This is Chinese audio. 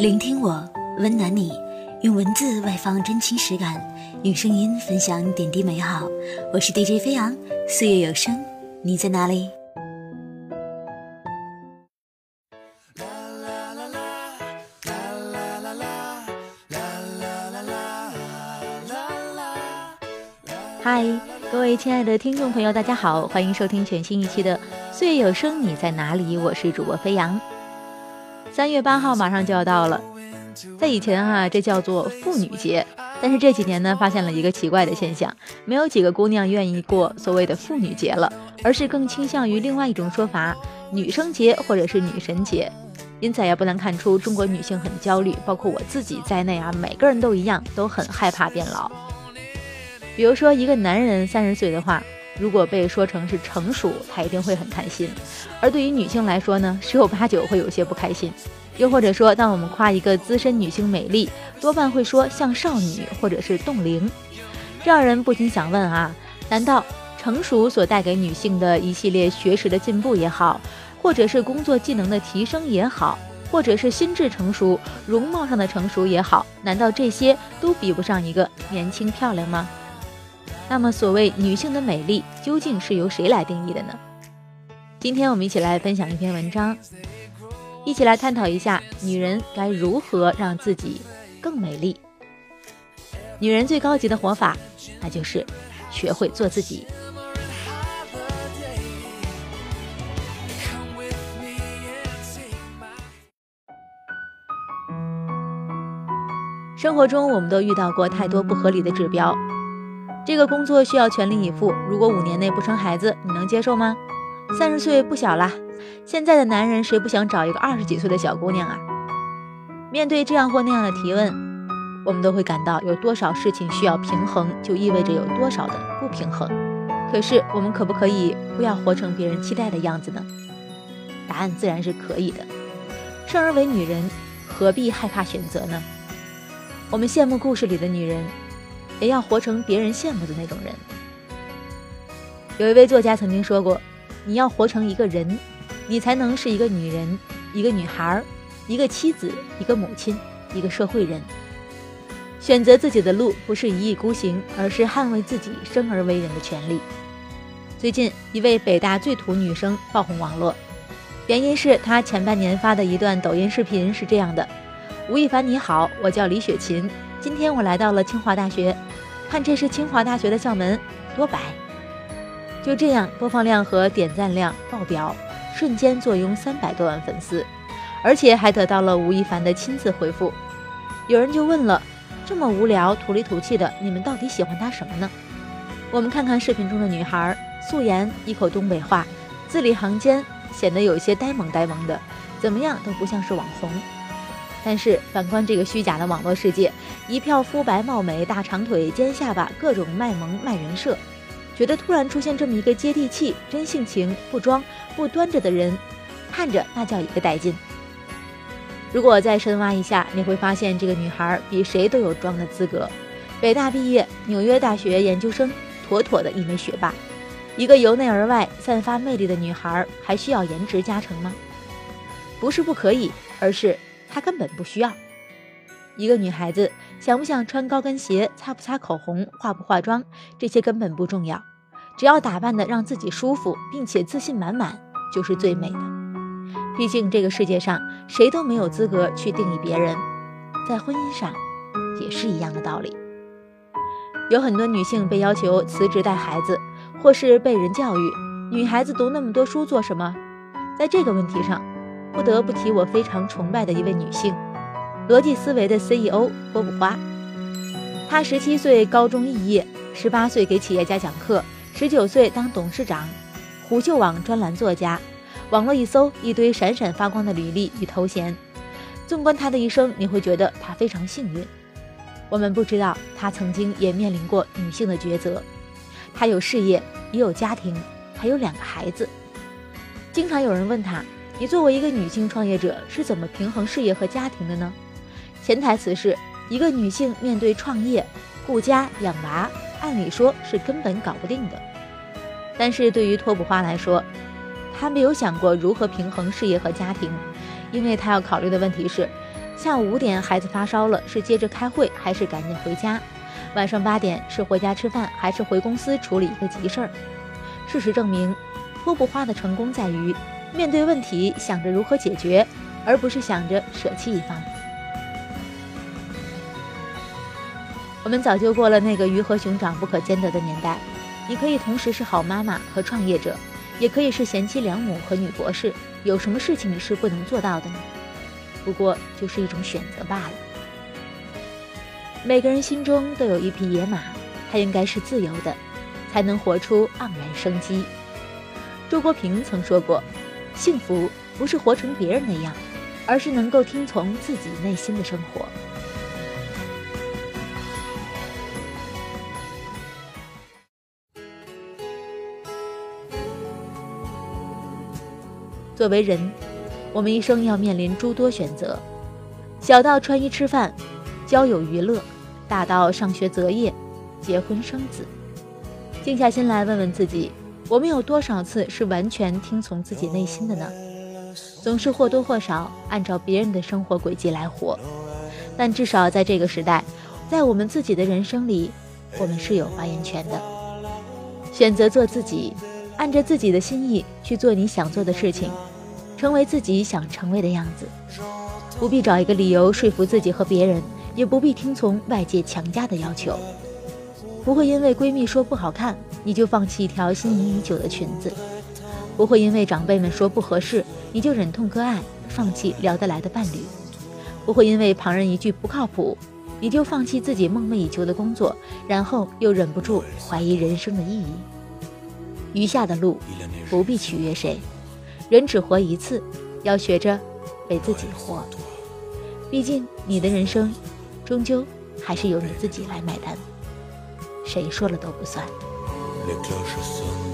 聆听我，温暖你，用文字外放真情实感，用声音分享点滴美好。我是 DJ 飞扬，岁月有声，你在哪里？嗨，各位亲爱的听众朋友，大家好，欢迎收听全新一期的《岁月有声，你在哪里？》我是主播飞扬。三月八号马上就要到了，在以前啊，这叫做妇女节，但是这几年呢，发现了一个奇怪的现象，没有几个姑娘愿意过所谓的妇女节了，而是更倾向于另外一种说法——女生节或者是女神节。因此也不难看出，中国女性很焦虑，包括我自己在内啊，每个人都一样，都很害怕变老。比如说，一个男人三十岁的话，如果被说成是成熟，他一定会很开心；而对于女性来说呢，十有八九会有些不开心。又或者说，当我们夸一个资深女性美丽，多半会说像少女或者是冻龄，这让人不禁想问啊：难道成熟所带给女性的一系列学识的进步也好，或者是工作技能的提升也好，或者是心智成熟、容貌上的成熟也好，难道这些都比不上一个年轻漂亮吗？那么，所谓女性的美丽究竟是由谁来定义的呢？今天我们一起来分享一篇文章，一起来探讨一下女人该如何让自己更美丽。女人最高级的活法，那就是学会做自己。生活中，我们都遇到过太多不合理的指标。这个工作需要全力以赴，如果五年内不生孩子，你能接受吗？三十岁不小啦，现在的男人谁不想找一个二十几岁的小姑娘啊？面对这样或那样的提问，我们都会感到有多少事情需要平衡，就意味着有多少的不平衡。可是我们可不可以不要活成别人期待的样子呢？答案自然是可以的。生而为女人，何必害怕选择呢？我们羡慕故事里的女人。也要活成别人羡慕的那种人。有一位作家曾经说过：“你要活成一个人，你才能是一个女人，一个女孩，一个妻子，一个母亲，一个社会人。选择自己的路，不是一意孤行，而是捍卫自己生而为人的权利。”最近，一位北大最土女生爆红网络，原因是她前半年发的一段抖音视频是这样的：“吴亦凡你好，我叫李雪琴。”今天我来到了清华大学，看这是清华大学的校门，多白！就这样，播放量和点赞量爆表，瞬间坐拥三百多万粉丝，而且还得到了吴亦凡的亲自回复。有人就问了：这么无聊、土里土气的，你们到底喜欢他什么呢？我们看看视频中的女孩，素颜，一口东北话，字里行间显得有些呆萌呆萌的，怎么样都不像是网红。但是反观这个虚假的网络世界，一票肤白貌美、大长腿、尖下巴，各种卖萌卖人设，觉得突然出现这么一个接地气、真性情、不装不端着的人，看着那叫一个带劲。如果再深挖一下，你会发现这个女孩比谁都有装的资格。北大毕业，纽约大学研究生，妥妥的一枚学霸。一个由内而外散发魅力的女孩，还需要颜值加成吗？不是不可以，而是。她根本不需要。一个女孩子想不想穿高跟鞋、擦不擦口红、化不化妆，这些根本不重要，只要打扮的让自己舒服，并且自信满满，就是最美的。毕竟这个世界上谁都没有资格去定义别人，在婚姻上也是一样的道理。有很多女性被要求辞职带孩子，或是被人教育：“女孩子读那么多书做什么？”在这个问题上。不得不提我非常崇拜的一位女性，逻辑思维的 CEO 波普花。她十七岁高中肄业，十八岁给企业家讲课，十九岁当董事长，虎嗅网专栏作家，网络一搜一堆闪闪发光的履历与头衔。纵观她的一生，你会觉得她非常幸运。我们不知道她曾经也面临过女性的抉择。她有事业，也有家庭，还有两个孩子。经常有人问她。你作为一个女性创业者是怎么平衡事业和家庭的呢？潜台词是一个女性面对创业、顾家养娃，按理说是根本搞不定的。但是对于托普花来说，她没有想过如何平衡事业和家庭，因为她要考虑的问题是，下午五点孩子发烧了，是接着开会还是赶紧回家？晚上八点是回家吃饭还是回公司处理一个急事儿？事实证明，拖不花的成功在于面对问题想着如何解决，而不是想着舍弃一方。我们早就过了那个鱼和熊掌不可兼得的年代，你可以同时是好妈妈和创业者，也可以是贤妻良母和女博士。有什么事情是不能做到的呢？不过就是一种选择罢了。每个人心中都有一匹野马，它应该是自由的，才能活出盎然生机。周国平曾说过：“幸福不是活成别人那样，而是能够听从自己内心的生活。”作为人，我们一生要面临诸多选择，小到穿衣吃饭、交友娱乐，大到上学择业、结婚生子。静下心来问问自己，我们有多少次是完全听从自己内心的呢？总是或多或少按照别人的生活轨迹来活，但至少在这个时代，在我们自己的人生里，我们是有发言权的。选择做自己，按着自己的心意去做你想做的事情。成为自己想成为的样子，不必找一个理由说服自己和别人，也不必听从外界强加的要求。不会因为闺蜜说不好看，你就放弃一条心仪已久的裙子；不会因为长辈们说不合适，你就忍痛割爱，放弃聊得来的伴侣；不会因为旁人一句不靠谱，你就放弃自己梦寐以求的工作，然后又忍不住怀疑人生的意义。余下的路，不必取悦谁。人只活一次，要学着为自己活。毕竟你的人生，终究还是由你自己来买单，谁说了都不算。les cloches sonnent.